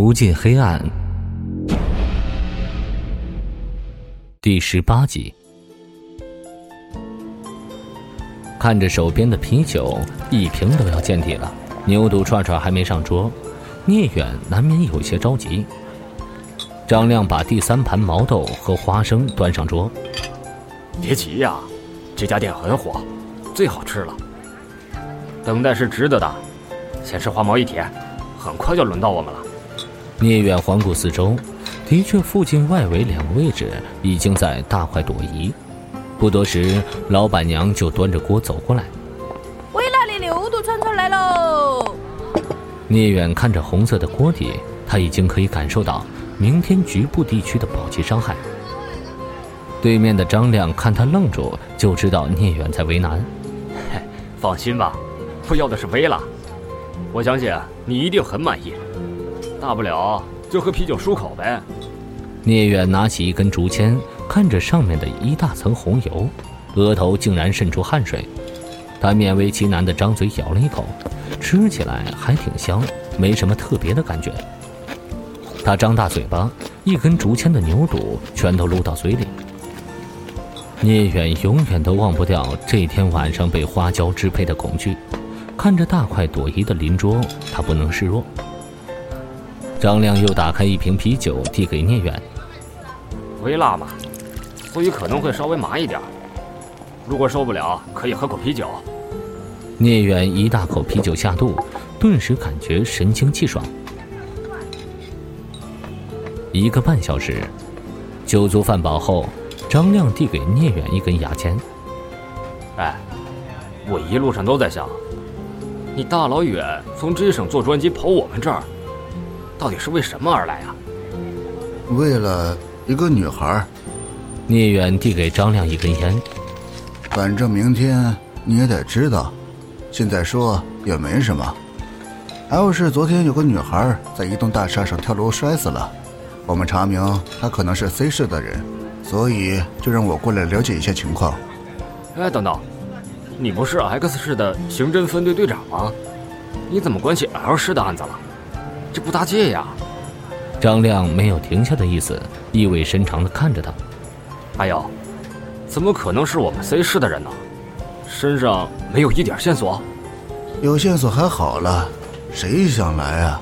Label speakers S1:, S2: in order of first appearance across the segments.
S1: 无尽黑暗，第十八集。看着手边的啤酒，一瓶都要见底了，牛肚串串还没上桌，聂远难免有些着急。张亮把第三盘毛豆和花生端上桌，
S2: 别急呀，这家店很火，最好吃了。等待是值得的，先吃花毛一铁，很快就轮到我们了。
S1: 聂远环顾四周，的确，附近外围两个位置已经在大快朵颐。不多时，老板娘就端着锅走过来：“
S3: 微辣的牛肚串串来喽！”
S1: 聂远看着红色的锅底，他已经可以感受到明天局部地区的暴击伤害。对面的张亮看他愣住，就知道聂远在为难。
S2: 嘿，放心吧，我要的是微辣，我相信你一定很满意。大不了就喝啤酒漱口呗。
S1: 聂远拿起一根竹签，看着上面的一大层红油，额头竟然渗出汗水。他勉为其难地张嘴咬了一口，吃起来还挺香，没什么特别的感觉。他张大嘴巴，一根竹签的牛肚全都撸到嘴里。聂远永远都忘不掉这天晚上被花椒支配的恐惧。看着大快朵颐的邻桌，他不能示弱。张亮又打开一瓶啤酒，递给聂远。
S2: 微辣嘛，所以可能会稍微麻一点。如果受不了，可以喝口啤酒。
S1: 聂远一大口啤酒下肚，顿时感觉神清气爽。一个半小时，酒足饭饱后，张亮递给聂远一根牙签。
S2: 哎，我一路上都在想，你大老远从这省坐专机跑我们这儿。到底是为什么而来啊？
S4: 为了一个女孩。
S1: 聂远递给张亮一根烟。
S4: 反正明天你也得知道，现在说也没什么。L 市昨天有个女孩在一栋大厦上跳楼摔死了，我们查明她可能是 C 市的人，所以就让我过来了解一下情况。
S2: 哎，等等，你不是 X 市的刑侦分队队长吗？你怎么关起 L 市的案子了？这不搭界呀！
S1: 张亮没有停下的意思，意味深长地看着他。
S2: 哎呦，怎么可能是我们 C 市的人呢？身上没有一点线索。
S4: 有线索还好了，谁想来啊？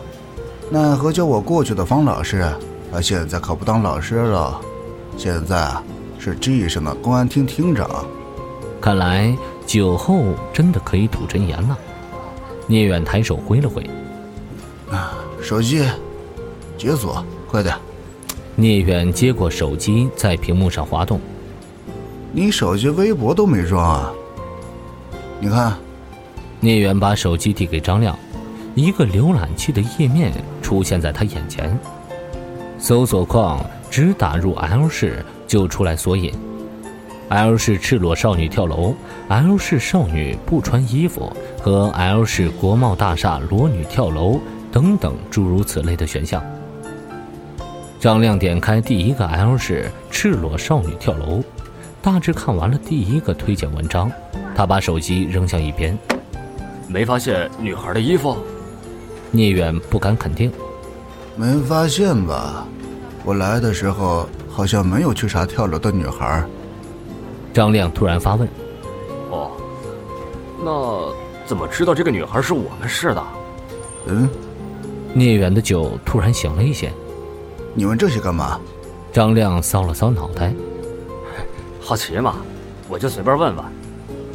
S4: 奈何叫我过去的方老师，他现在可不当老师了，现在是 G 省的公安厅厅长。
S1: 看来酒后真的可以吐真言了。聂远抬手挥了挥。
S4: 啊。手机，解锁，快点！
S1: 聂远接过手机，在屏幕上滑动。
S4: 你手机微博都没装啊？你看。
S1: 聂远把手机递给张亮，一个浏览器的页面出现在他眼前。搜索框只打入 L 市就出来索引：L 市赤裸少女跳楼，L 市少女不穿衣服和 L 市国贸大厦裸女跳楼。等等，诸如此类的选项。张亮点开第一个 L 是赤裸少女跳楼，大致看完了第一个推荐文章，他把手机扔向一边。
S2: 没发现女孩的衣服？
S1: 聂远不敢肯定。
S4: 没发现吧？我来的时候好像没有去查跳楼的女孩。
S1: 张亮突然发问。
S2: 哦，那怎么知道这个女孩是我们市的？
S4: 嗯。
S1: 聂远的酒突然醒了一些，
S4: 你问这些干嘛？
S1: 张亮搔了搔脑袋，
S2: 好奇嘛，我就随便问问。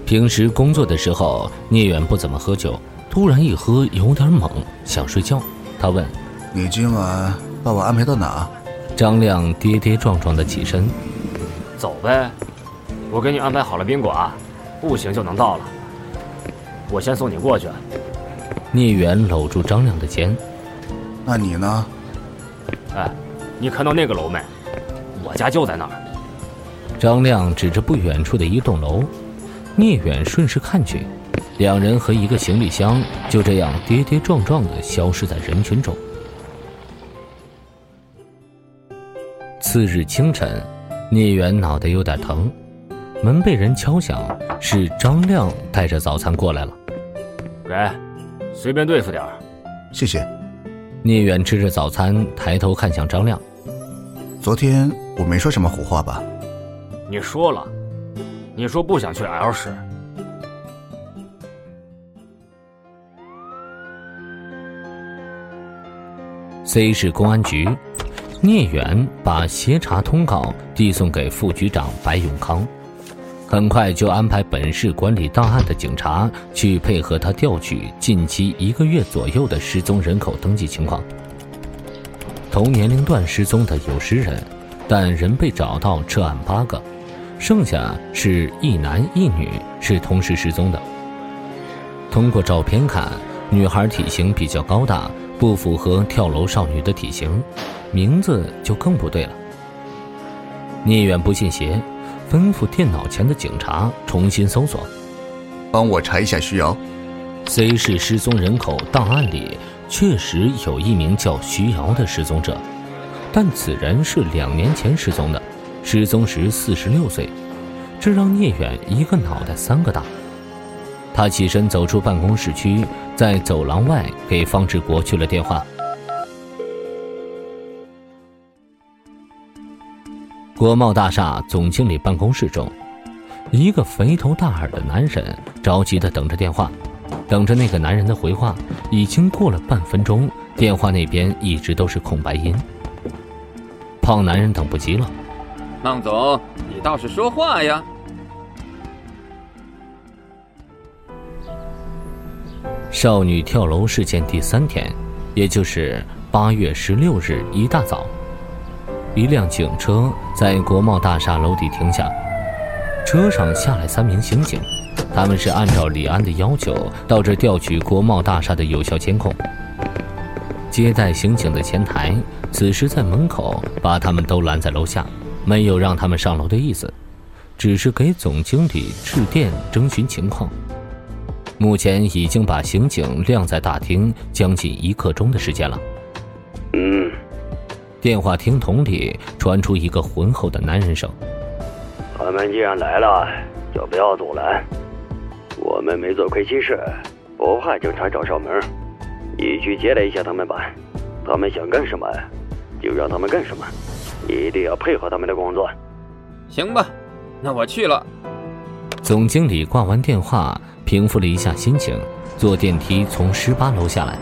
S1: 平时工作的时候，聂远不怎么喝酒，突然一喝有点猛，想睡觉。他问：“
S4: 你今晚把我安排到哪？”
S1: 张亮跌跌撞撞的起身：“
S2: 走呗，我给你安排好了宾馆，步行就能到了。我先送你过去。”
S1: 聂远搂住张亮的肩。
S4: 那你呢？
S2: 哎，你看到那个楼没？我家就在那儿。
S1: 张亮指着不远处的一栋楼，聂远顺势看去，两人和一个行李箱就这样跌跌撞撞的消失在人群中。次日清晨，聂远脑袋有点疼，门被人敲响，是张亮带着早餐过来了。
S2: 给，随便对付点
S4: 谢谢。
S1: 聂远吃着早餐，抬头看向张亮。
S4: 昨天我没说什么胡话吧？
S2: 你说了，你说不想去 L 市。
S1: C 市公安局，聂远把协查通告递送给副局长白永康，很快就安排本市管理档案的警察去配合他调取近期一个月左右的失踪人口登记情况。同年龄段失踪的有十人，但人被找到涉案八个，剩下是一男一女是同时失踪的。通过照片看，女孩体型比较高大。不符合跳楼少女的体型，名字就更不对了。聂远不信邪，吩咐电脑前的警察重新搜索，
S4: 帮我查一下徐瑶。
S1: C 市失踪人口档案里确实有一名叫徐瑶的失踪者，但此人是两年前失踪的，失踪时四十六岁，这让聂远一个脑袋三个大。他起身走出办公室区，在走廊外给方志国去了电话。国贸大厦总经理办公室中，一个肥头大耳的男人着急的等着电话，等着那个男人的回话。已经过了半分钟，电话那边一直都是空白音。胖男人等不及了：“
S5: 孟总，你倒是说话呀！”
S1: 少女跳楼事件第三天，也就是八月十六日一大早，一辆警车在国贸大厦楼底停下，车上下来三名刑警，他们是按照李安的要求到这调取国贸大厦的有效监控。接待刑警的前台此时在门口把他们都拦在楼下，没有让他们上楼的意思，只是给总经理致电征询情况。目前已经把刑警晾在大厅将近一刻钟的时间了。
S6: 嗯，
S1: 电话听筒里传出一个浑厚的男人声：“
S6: 他们既然来了，就不要阻拦。我们没做亏心事，不怕警察找上门。你去接待一下他们吧。他们想干什么，就让他们干什么，一定要配合他们的工作。
S5: 行吧，那我去了。”
S1: 总经理挂完电话。平复了一下心情，坐电梯从十八楼下来。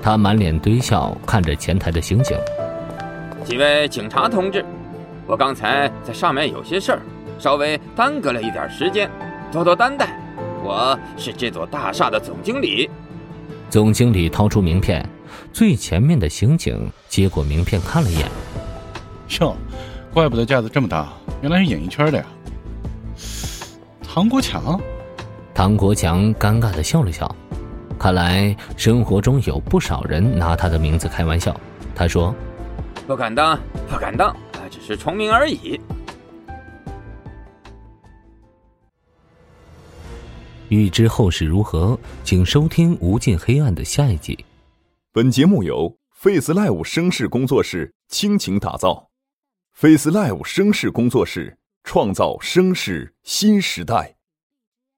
S1: 他满脸堆笑，看着前台的刑警：“
S5: 几位警察同志，我刚才在上面有些事儿，稍微耽搁了一点时间，多多担待。我是这座大厦的总经理。”
S1: 总经理掏出名片，最前面的刑警接过名片看了一眼：“
S7: 哟，怪不得架子这么大，原来是演艺圈的呀。”唐国强。
S1: 唐国强尴尬的笑了笑，看来生活中有不少人拿他的名字开玩笑。他说：“
S5: 不敢当，不敢当，只是重名而已。”
S1: 欲知后事如何，请收听《无尽黑暗》的下一集。
S8: 本节目由 Face Live 声势工作室倾情打造，Face Live 声势工作室创造声势新时代。